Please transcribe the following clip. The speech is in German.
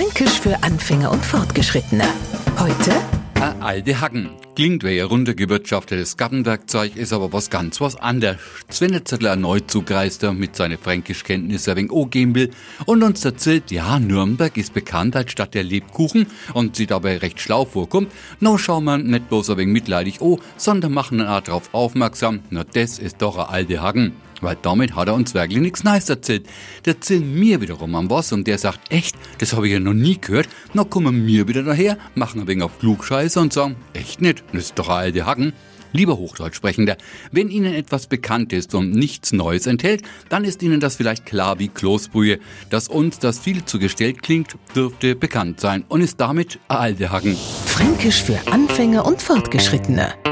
Fränkisch für Anfänger und Fortgeschrittene. Heute Ein alte Hacken. Klingt wie ein runtergewirtschaftetes Gartenwerkzeug, ist aber was ganz was anderes. Sven Zettel erneut zugereist mit seinen Fränkischkenntnissen wegen O-Gembel und uns erzählt, ja, Nürnberg ist bekannt als Stadt der Lebkuchen und sie dabei recht schlau vorkommt. No schauen wir nicht bloß ein wenig mitleidig oh, sondern machen eine Art darauf aufmerksam, na das ist doch ein alte Hacken. Weil damit hat er uns wirklich nichts Neues erzählt. Der erzählt mir wiederum am was und der sagt, echt, das habe ich ja noch nie gehört. Na kommen wir wieder daher, machen ein wenig auf Klugscheiße und sagen, echt nicht, das ist doch ein alte Hacken. Lieber Hochdeutschsprechender, wenn Ihnen etwas bekannt ist und nichts Neues enthält, dann ist Ihnen das vielleicht klar wie Kloßbrühe. Dass uns das viel zu gestellt klingt, dürfte bekannt sein und ist damit alte Hacken. Fränkisch für Anfänger und Fortgeschrittene.